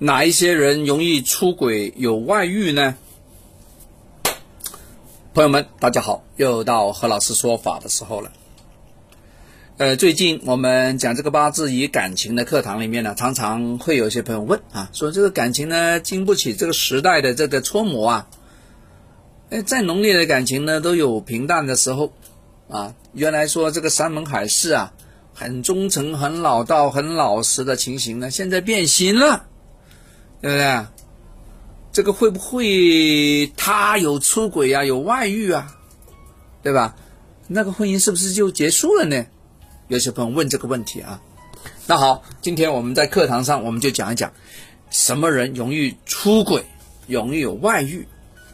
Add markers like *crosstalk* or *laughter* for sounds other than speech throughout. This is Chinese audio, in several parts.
哪一些人容易出轨有外遇呢？朋友们，大家好，又到何老师说法的时候了。呃，最近我们讲这个八字与感情的课堂里面呢，常常会有一些朋友问啊，说这个感情呢经不起这个时代的这个搓磨啊。哎，再浓烈的感情呢，都有平淡的时候啊。原来说这个山盟海誓啊，很忠诚、很老道、很老实的情形呢，现在变形了，对不对？这个会不会他有出轨啊，有外遇啊，对吧？那个婚姻是不是就结束了呢？有些朋友问这个问题啊。那好，今天我们在课堂上，我们就讲一讲什么人容易出轨，容易有外遇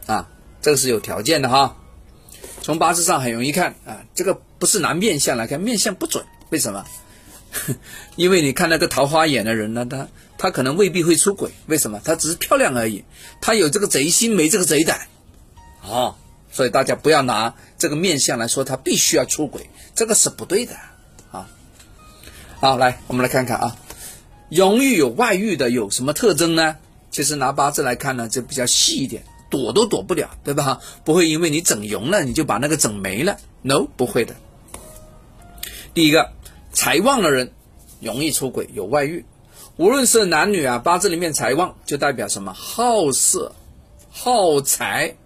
啊。这个是有条件的哈，从八字上很容易看啊，这个不是拿面相来看，面相不准，为什么？*laughs* 因为你看那个桃花眼的人呢，他他可能未必会出轨，为什么？他只是漂亮而已，他有这个贼心没这个贼胆，哦，所以大家不要拿这个面相来说他必须要出轨，这个是不对的啊。好，来我们来看看啊，容易有外遇的有什么特征呢？其实拿八字来看呢，就比较细一点。躲都躲不了，对吧？不会因为你整容了，你就把那个整没了。No，不会的。第一个，财旺的人容易出轨，有外遇。无论是男女啊，八字里面财旺就代表什么？好色、好财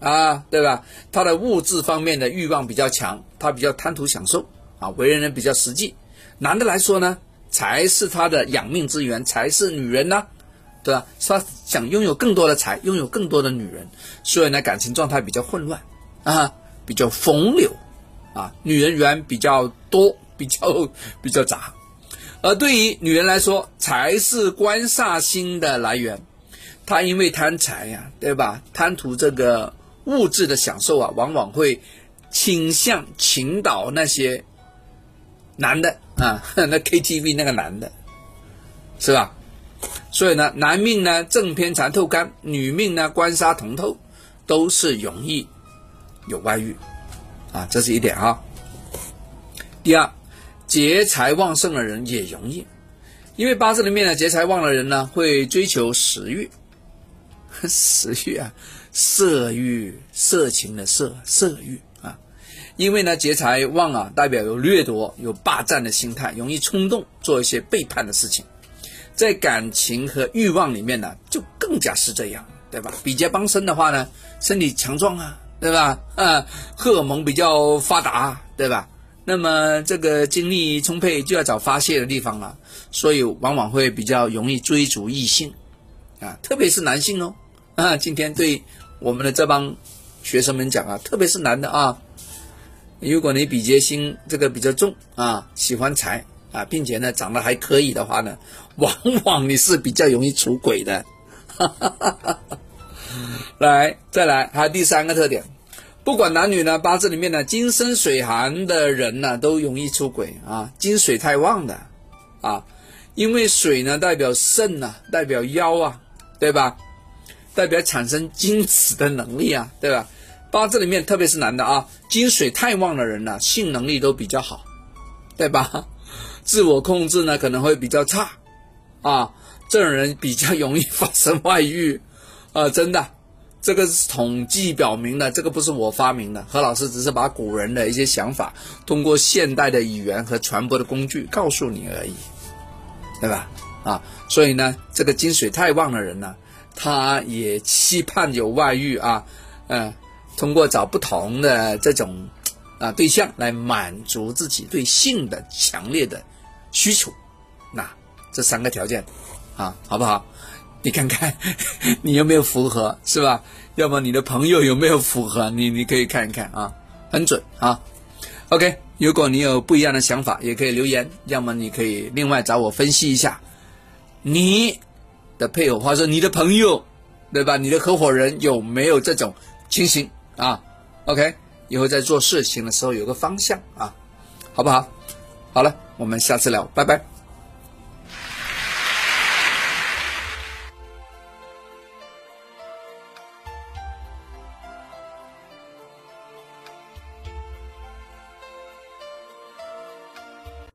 啊，对吧？他的物质方面的欲望比较强，他比较贪图享受啊，为人呢比较实际。男的来说呢，财是他的养命之源，财是女人呢。对吧？他想拥有更多的财，拥有更多的女人，所以呢，感情状态比较混乱啊，比较风流啊，女人缘比较多，比较 *laughs* 比较杂。而对于女人来说，财是官煞星的来源，她因为贪财呀，对吧？贪图这个物质的享受啊，往往会倾向倾倒那些男的啊，*laughs* 那 KTV 那个男的，是吧？所以呢，男命呢正偏财透干，女命呢官杀同透，都是容易有外遇啊，这是一点啊。第二，劫财旺盛的人也容易，因为八字里面呢劫财旺的人呢会追求食欲，*laughs* 食欲啊，色欲，色情的色，色欲啊。因为呢劫财旺啊，代表有掠夺、有霸占的心态，容易冲动做一些背叛的事情。在感情和欲望里面呢，就更加是这样，对吧？比劫帮身的话呢，身体强壮啊，对吧？啊，荷尔蒙比较发达，对吧？那么这个精力充沛，就要找发泄的地方了，所以往往会比较容易追逐异性，啊，特别是男性哦，啊，今天对我们的这帮学生们讲啊，特别是男的啊，如果你比劫星这个比较重啊，喜欢财。啊，并且呢，长得还可以的话呢，往往你是比较容易出轨的。哈哈哈哈来，再来，还有第三个特点，不管男女呢，八字里面呢，金生水寒的人呢，都容易出轨啊。金水太旺的啊，因为水呢代表肾呐，代表腰啊，对吧？代表产生精子的能力啊，对吧？八字里面特别是男的啊，金水太旺的人呢，性能力都比较好，对吧？自我控制呢可能会比较差，啊，这种人比较容易发生外遇，啊，真的，这个是统计表明的，这个不是我发明的，何老师只是把古人的一些想法通过现代的语言和传播的工具告诉你而已，对吧？啊，所以呢，这个金水太旺的人呢，他也期盼有外遇啊，嗯，通过找不同的这种啊对象来满足自己对性的强烈的。需求，那这三个条件，啊，好不好？你看看你有没有符合，是吧？要么你的朋友有没有符合？你你可以看一看啊，很准啊。OK，如果你有不一样的想法，也可以留言。要么你可以另外找我分析一下，你的配偶或者你的朋友，对吧？你的合伙人有没有这种情形啊？OK，以后在做事情的时候有个方向啊，好不好？好了。我们下次聊，拜拜。